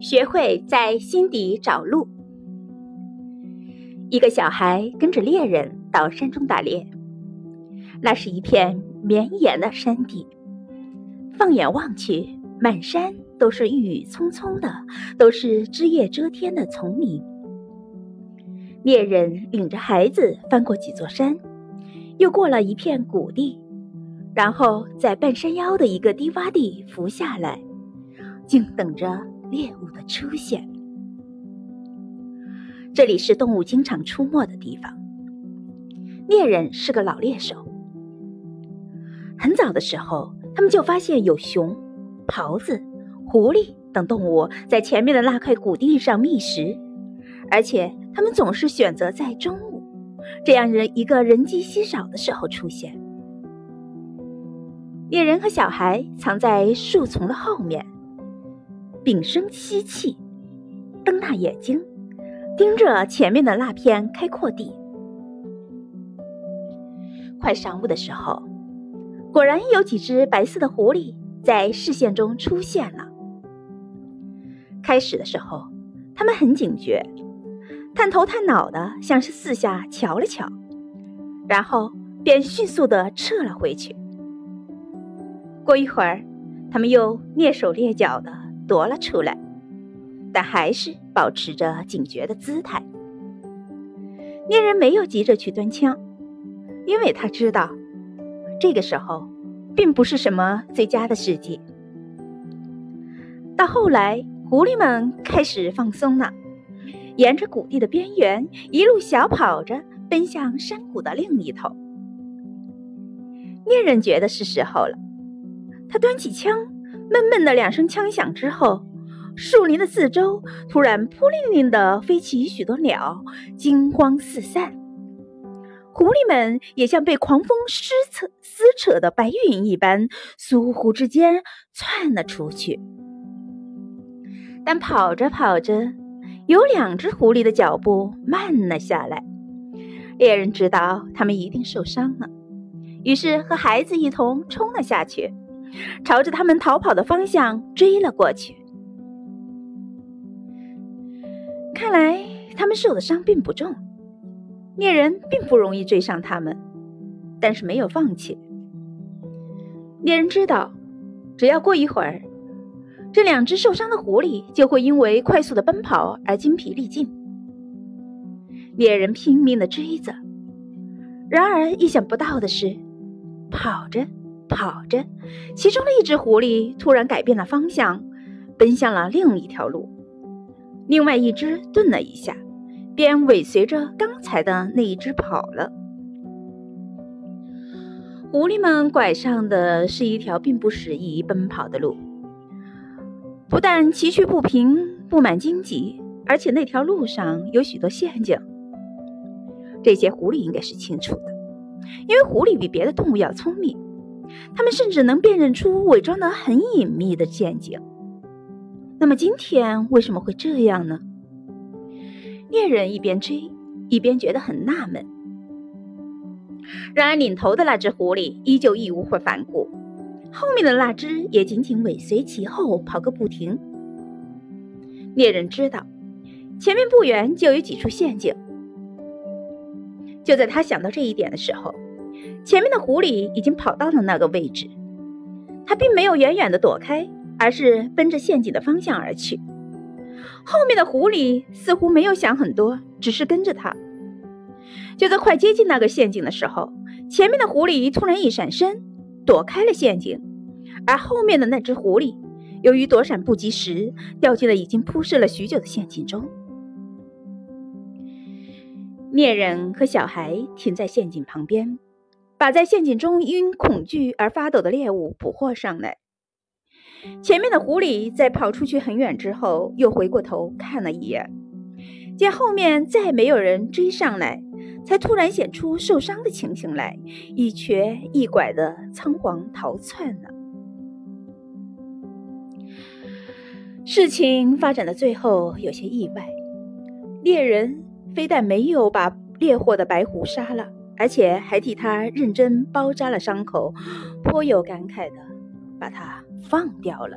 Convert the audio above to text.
学会在心底找路。一个小孩跟着猎人到山中打猎，那是一片绵延的山地，放眼望去，满山都是郁郁葱葱的，都是枝叶遮天的丛林。猎人领着孩子翻过几座山，又过了一片谷地，然后在半山腰的一个低洼地伏下来，静等着猎物的出现。这里是动物经常出没的地方。猎人是个老猎手，很早的时候，他们就发现有熊、狍子、狐狸等动物在前面的那块谷地上觅食，而且。他们总是选择在中午，这样人一个人迹稀少的时候出现。猎人和小孩藏在树丛的后面，屏声吸气，瞪大眼睛，盯着前面的那片开阔地。快晌午的时候，果然有几只白色的狐狸在视线中出现了。开始的时候，他们很警觉。探头探脑的，像是四下瞧了瞧，然后便迅速的撤了回去。过一会儿，他们又蹑手蹑脚的夺了出来，但还是保持着警觉的姿态。猎人没有急着去端枪，因为他知道，这个时候并不是什么最佳的时机。到后来，狐狸们开始放松了。沿着谷地的边缘，一路小跑着奔向山谷的另一头。猎人觉得是时候了，他端起枪，闷闷的两声枪响之后，树林的四周突然扑棱棱的飞起许多鸟，惊慌四散。狐狸们也像被狂风撕扯撕扯的白云一般，倏忽之间窜了出去。但跑着跑着，有两只狐狸的脚步慢了下来，猎人知道他们一定受伤了，于是和孩子一同冲了下去，朝着他们逃跑的方向追了过去。看来他们受的伤并不重，猎人并不容易追上他们，但是没有放弃。猎人知道，只要过一会儿。这两只受伤的狐狸就会因为快速的奔跑而精疲力尽。猎人拼命的追着，然而意想不到的是，跑着跑着，其中的一只狐狸突然改变了方向，奔向了另一条路。另外一只顿了一下，便尾随着刚才的那一只跑了。狐狸们拐上的是一条并不适宜奔跑的路。不但崎岖不平、布满荆棘，而且那条路上有许多陷阱。这些狐狸应该是清楚的，因为狐狸比别的动物要聪明，他们甚至能辨认出伪装得很隐秘的陷阱。那么今天为什么会这样呢？猎人一边追，一边觉得很纳闷。然而领头的那只狐狸依旧义无反顾。后面的那只也紧紧尾随其后，跑个不停。猎人知道，前面不远就有几处陷阱。就在他想到这一点的时候，前面的狐狸已经跑到了那个位置。它并没有远远的躲开，而是奔着陷阱的方向而去。后面的狐狸似乎没有想很多，只是跟着他。就在快接近那个陷阱的时候，前面的狐狸突然一闪身。躲开了陷阱，而后面的那只狐狸，由于躲闪不及时，掉进了已经铺设了许久的陷阱中。猎人和小孩停在陷阱旁边，把在陷阱中因恐惧而发抖的猎物捕获上来。前面的狐狸在跑出去很远之后，又回过头看了一眼，见后面再没有人追上来。才突然显出受伤的情形来，一瘸一拐的仓皇逃窜了。事情发展到最后有些意外，猎人非但没有把猎获的白狐杀了，而且还替他认真包扎了伤口，颇有感慨的把他放掉了。